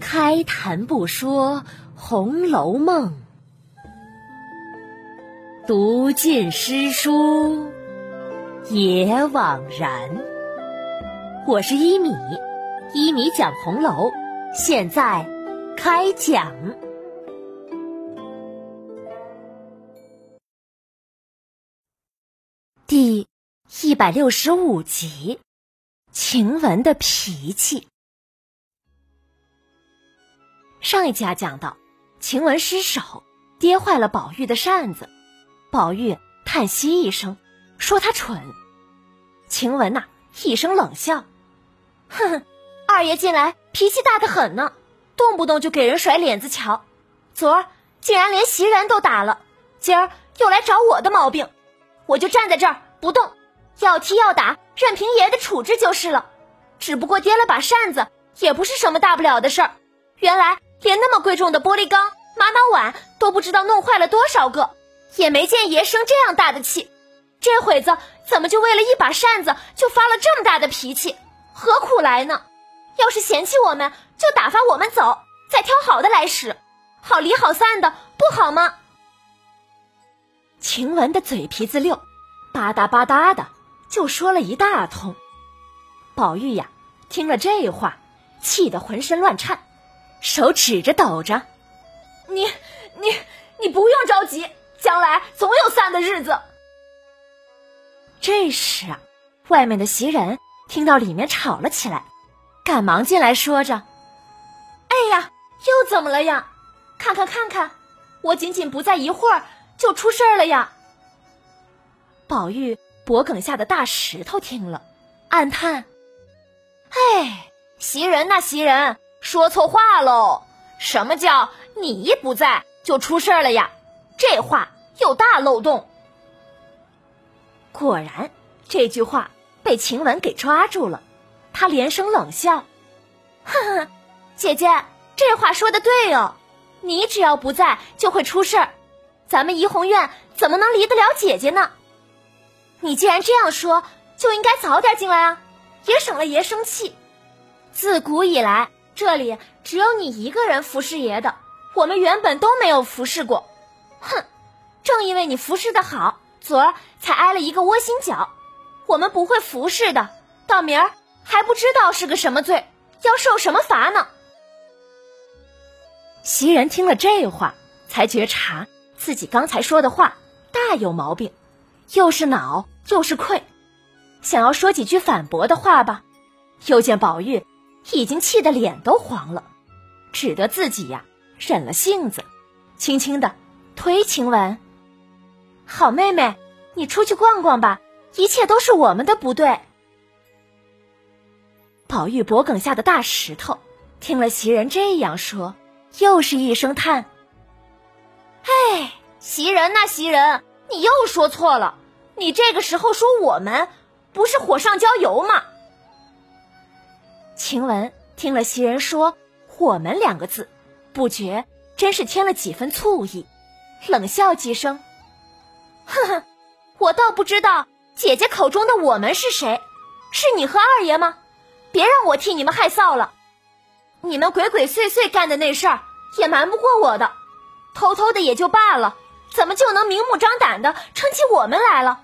开谈不说《红楼梦》，读尽诗书也枉然。我是一米，一米讲红楼，现在开讲。第一百六十五集，晴雯的脾气。上一集啊讲到，晴雯失手跌坏了宝玉的扇子，宝玉叹息一声，说他蠢。晴雯呐一声冷笑，哼哼，二爷近来脾气大的很呢，动不动就给人甩脸子瞧，昨儿竟然连袭人都打了，今儿又来找我的毛病，我就站在这儿不动，要踢要打，任凭爷的处置就是了。只不过跌了把扇子，也不是什么大不了的事儿。原来。连那么贵重的玻璃缸、玛瑙碗都不知道弄坏了多少个，也没见爷生这样大的气。这会子怎么就为了一把扇子就发了这么大的脾气？何苦来呢？要是嫌弃我们，就打发我们走，再挑好的来使，好离好散的，不好吗？晴雯的嘴皮子溜，吧嗒吧嗒的就说了一大通。宝玉呀，听了这话，气得浑身乱颤。手指着抖着，你你你不用着急，将来总有散的日子。这时啊，外面的袭人听到里面吵了起来，赶忙进来说着：“哎呀，又怎么了呀？看看看看，我仅仅不在一会儿就出事儿了呀！”宝玉脖梗下的大石头听了，暗叹：“哎，袭人呐，袭人。”说错话喽！什么叫你一不在就出事儿了呀？这话有大漏洞。果然，这句话被晴雯给抓住了，她连声冷笑：“哼哼，姐姐，这话说的对哦。你只要不在，就会出事儿。咱们怡红院怎么能离得了姐姐呢？你既然这样说，就应该早点进来啊，也省了爷生气。自古以来。”这里只有你一个人服侍爷的，我们原本都没有服侍过。哼，正因为你服侍的好，昨儿才挨了一个窝心脚。我们不会服侍的，到明儿还不知道是个什么罪，要受什么罚呢？袭人听了这话，才觉察自己刚才说的话大有毛病，又是恼又是愧，想要说几句反驳的话吧，又见宝玉。已经气得脸都黄了，只得自己呀忍了性子，轻轻的推晴雯：“好妹妹，你出去逛逛吧，一切都是我们的不对。”宝玉脖梗下的大石头听了袭人这样说，又是一声叹：“哎，袭人呐，袭人，你又说错了，你这个时候说我们，不是火上浇油吗？”晴雯听了袭人说“我们”两个字，不觉真是添了几分醋意，冷笑几声：“哼哼，我倒不知道姐姐口中的我们是谁，是你和二爷吗？别让我替你们害臊了。你们鬼鬼祟祟干的那事儿也瞒不过我的，偷偷的也就罢了，怎么就能明目张胆的称起我们来了？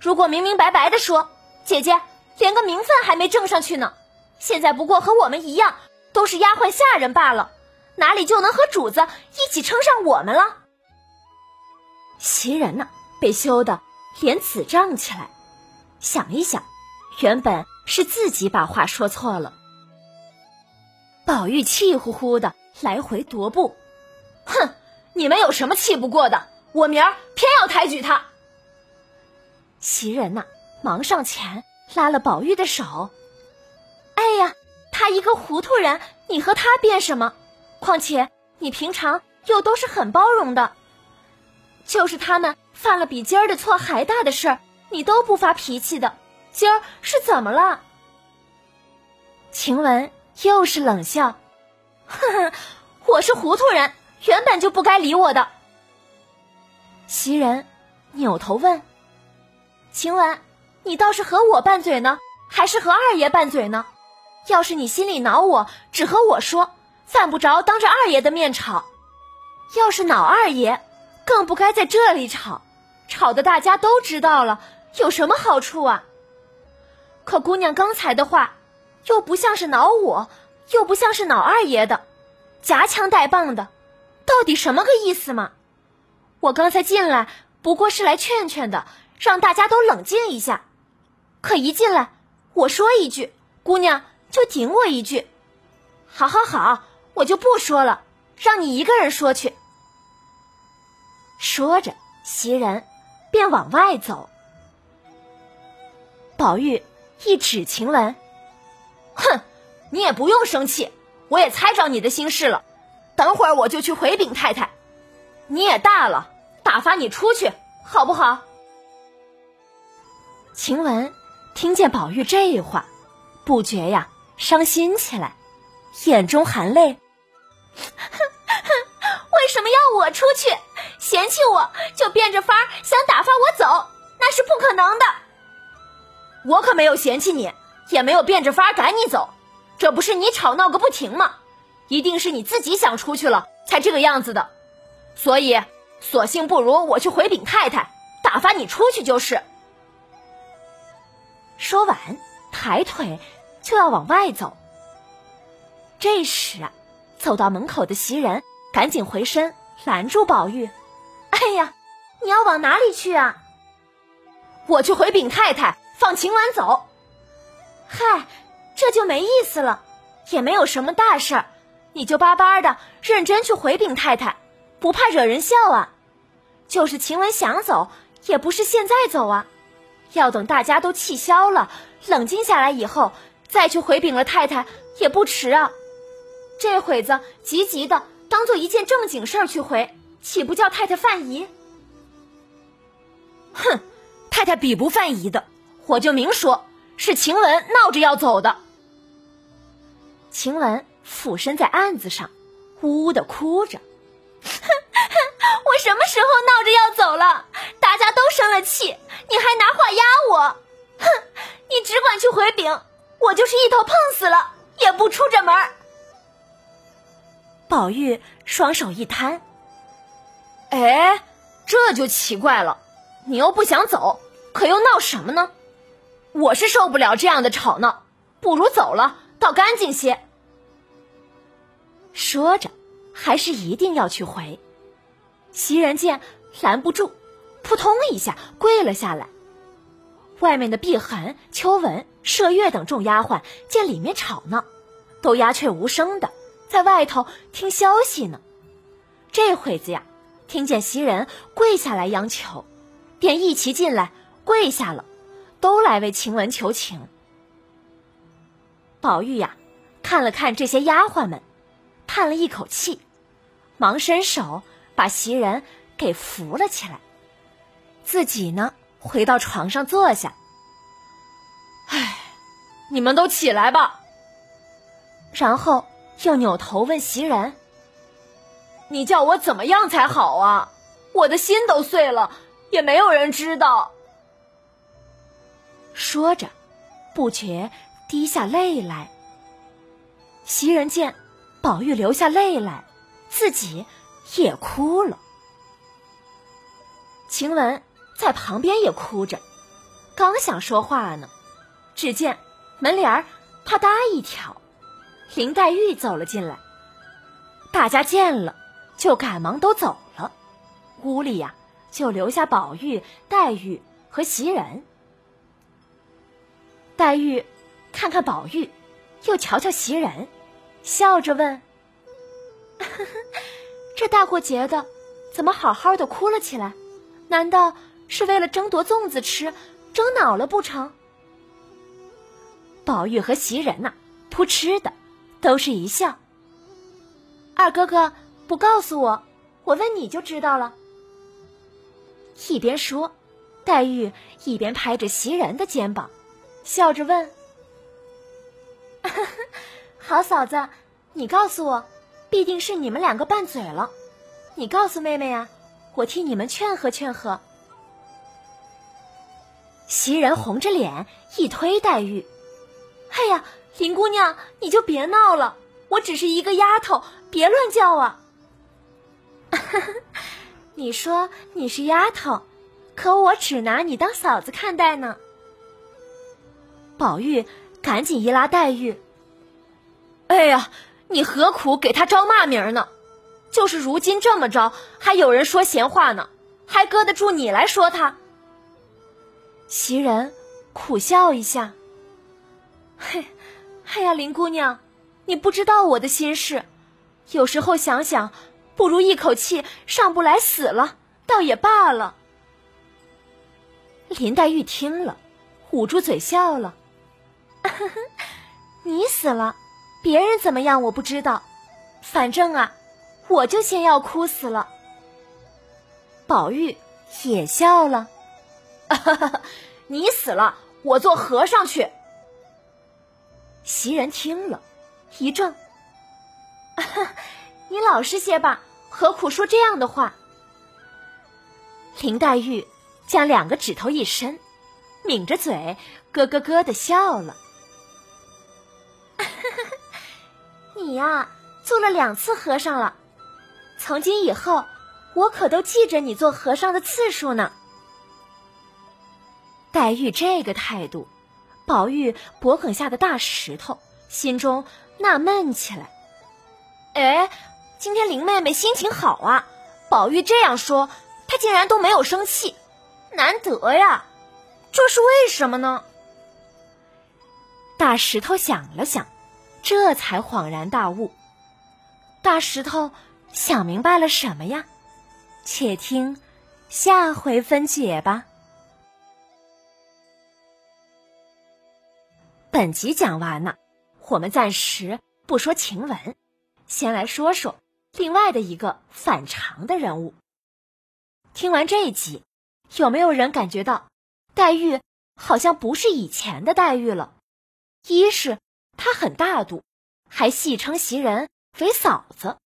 如果明明白白的说，姐姐连个名分还没挣上去呢。”现在不过和我们一样，都是丫鬟下人罢了，哪里就能和主子一起称上我们了？袭人呢，被羞得脸紫涨起来，想一想，原本是自己把话说错了。宝玉气呼呼的来回踱步，哼，你们有什么气不过的？我明儿偏要抬举他。袭人呐，忙上前拉了宝玉的手。哎呀，他一个糊涂人，你和他辩什么？况且你平常又都是很包容的，就是他们犯了比今儿的错还大的事儿，你都不发脾气的，今儿是怎么了？晴雯又是冷笑，哼哼，我是糊涂人，原本就不该理我的。袭人扭头问：“晴雯，你倒是和我拌嘴呢，还是和二爷拌嘴呢？”要是你心里恼我，只和我说，犯不着当着二爷的面吵；要是恼二爷，更不该在这里吵，吵得大家都知道了，有什么好处啊？可姑娘刚才的话，又不像是恼我，又不像是恼二爷的，夹枪带棒的，到底什么个意思嘛？我刚才进来不过是来劝劝的，让大家都冷静一下。可一进来，我说一句，姑娘就顶我一句。好好好，我就不说了，让你一个人说去。说着，袭人便往外走。宝玉。一指晴雯，哼，你也不用生气，我也猜着你的心事了。等会儿我就去回禀太太。你也大了，打发你出去，好不好？晴雯听见宝玉这话，不觉呀伤心起来，眼中含泪。为什么要我出去？嫌弃我就变着法儿想打发我走，那是不可能的。我可没有嫌弃你，也没有变着法儿赶你走，这不是你吵闹个不停吗？一定是你自己想出去了才这个样子的，所以索性不如我去回禀太太，打发你出去就是。说完，抬腿就要往外走。这时啊，走到门口的袭人赶紧回身拦住宝玉：“哎呀，你要往哪里去啊？我去回禀太太。”放晴雯走，嗨，这就没意思了，也没有什么大事儿，你就巴巴的认真去回禀太太，不怕惹人笑啊。就是晴雯想走，也不是现在走啊，要等大家都气消了，冷静下来以后再去回禀了太太也不迟啊。这会子急急的当做一件正经事儿去回，岂不叫太太犯疑？哼，太太比不犯疑的。我就明说，是晴雯闹着要走的。晴雯俯身在案子上，呜呜的哭着：“我什么时候闹着要走了？大家都生了气，你还拿话压我？哼！你只管去回禀，我就是一头碰死了也不出这门。”宝玉双手一摊：“哎，这就奇怪了，你又不想走，可又闹什么呢？”我是受不了这样的吵闹，不如走了，倒干净些。说着，还是一定要去回。袭人见拦不住，扑通一下跪了下来。外面的碧痕、秋纹、麝月等众丫鬟见里面吵闹，都鸦雀无声的在外头听消息呢。这会子呀，听见袭人跪下来央求，便一齐进来跪下了。都来为晴雯求情。宝玉呀，看了看这些丫鬟们，叹了一口气，忙伸手把袭人给扶了起来，自己呢回到床上坐下。唉，你们都起来吧。然后又扭头问袭人：“你叫我怎么样才好啊？我的心都碎了，也没有人知道。”说着，不觉滴下泪来。袭人见宝玉流下泪来，自己也哭了。晴雯在旁边也哭着，刚想说话呢，只见门帘儿啪嗒一挑，林黛玉走了进来。大家见了，就赶忙都走了，屋里呀就留下宝玉、黛玉和袭人。黛玉看看宝玉，又瞧瞧袭人，笑着问：“ 这大过节的，怎么好好的哭了起来？难道是为了争夺粽子吃，争恼了不成？”宝玉和袭人呐，扑哧的，都是一笑。二哥哥不告诉我，我问你就知道了。一边说，黛玉一边拍着袭人的肩膀。笑着问：“ 好嫂子，你告诉我，必定是你们两个拌嘴了。你告诉妹妹呀，我替你们劝和劝和。”袭人红着脸一推黛玉：“哎呀，林姑娘，你就别闹了，我只是一个丫头，别乱叫啊。你说你是丫头，可我只拿你当嫂子看待呢。宝玉赶紧一拉黛玉：“哎呀，你何苦给他招骂名呢？就是如今这么着，还有人说闲话呢，还搁得住你来说他？”袭人苦笑一下：“嘿，哎呀，林姑娘，你不知道我的心事，有时候想想。”不如一口气上不来死了，倒也罢了。林黛玉听了，捂住嘴笑了：“ 你死了，别人怎么样我不知道，反正啊，我就先要哭死了。”宝玉也笑了：“哈 哈你死了，我做和尚去。”袭人听了，一怔：“ 你老实些吧。”何苦说这样的话？林黛玉将两个指头一伸，抿着嘴，咯咯咯的笑了。你呀，做了两次和尚了，从今以后，我可都记着你做和尚的次数呢。黛玉这个态度，宝玉脖梗下的大石头心中纳闷起来。哎。今天林妹妹心情好啊，宝玉这样说，她竟然都没有生气，难得呀，这是为什么呢？大石头想了想，这才恍然大悟。大石头想明白了什么呀？且听下回分解吧。本集讲完了，我们暂时不说晴雯，先来说说。另外的一个反常的人物。听完这一集，有没有人感觉到黛玉好像不是以前的黛玉了？一是她很大度，还戏称袭人为嫂子，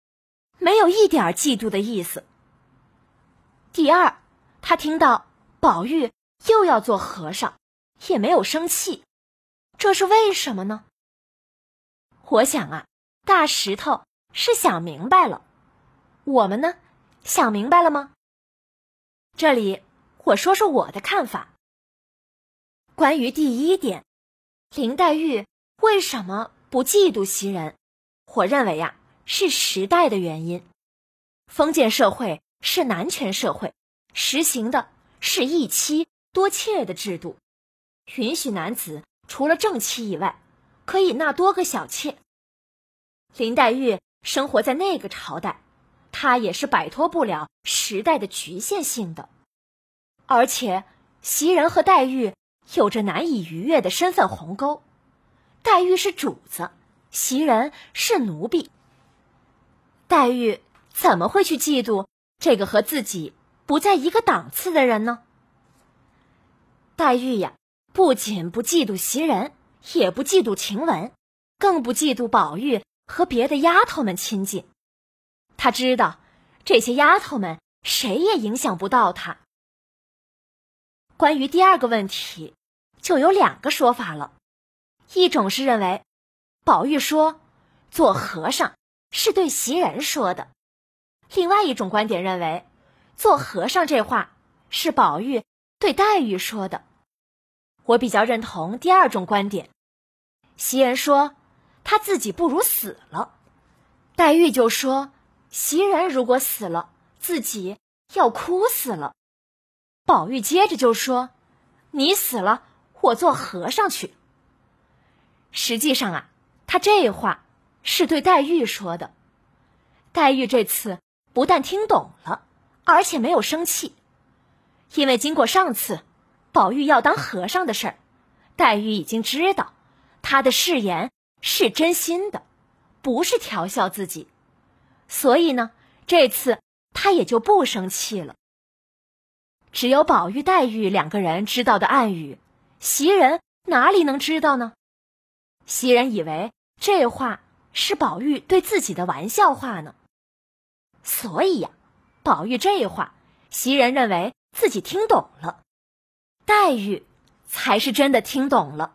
没有一点嫉妒的意思。第二，她听到宝玉又要做和尚，也没有生气，这是为什么呢？我想啊，大石头。是想明白了，我们呢，想明白了吗？这里我说说我的看法。关于第一点，林黛玉为什么不嫉妒袭人？我认为呀，是时代的原因。封建社会是男权社会，实行的是一妻多妾的制度，允许男子除了正妻以外，可以纳多个小妾。林黛玉。生活在那个朝代，她也是摆脱不了时代的局限性的。而且，袭人和黛玉有着难以逾越的身份鸿沟。黛玉是主子，袭人是奴婢。黛玉怎么会去嫉妒这个和自己不在一个档次的人呢？黛玉呀，不仅不嫉妒袭人，也不嫉妒晴雯，更不嫉妒宝玉。和别的丫头们亲近，他知道这些丫头们谁也影响不到他。关于第二个问题，就有两个说法了：一种是认为宝玉说做和尚是对袭人说的；另外一种观点认为做和尚这话是宝玉对黛玉说的。我比较认同第二种观点。袭人说。他自己不如死了，黛玉就说：“袭人如果死了，自己要哭死了。”宝玉接着就说：“你死了，我做和尚去。”实际上啊，他这话是对黛玉说的。黛玉这次不但听懂了，而且没有生气，因为经过上次宝玉要当和尚的事儿，黛玉已经知道他的誓言。是真心的，不是调笑自己，所以呢，这次他也就不生气了。只有宝玉、黛玉两个人知道的暗语，袭人哪里能知道呢？袭人以为这话是宝玉对自己的玩笑话呢，所以呀，宝玉这话，袭人认为自己听懂了，黛玉才是真的听懂了。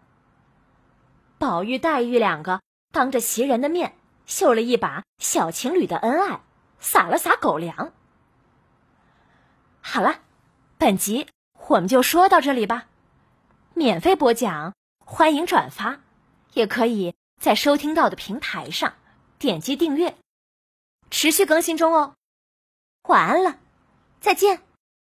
宝玉、黛玉两个当着袭人的面秀了一把小情侣的恩爱，撒了撒狗粮。好了，本集我们就说到这里吧。免费播讲，欢迎转发，也可以在收听到的平台上点击订阅，持续更新中哦。晚安了，再见。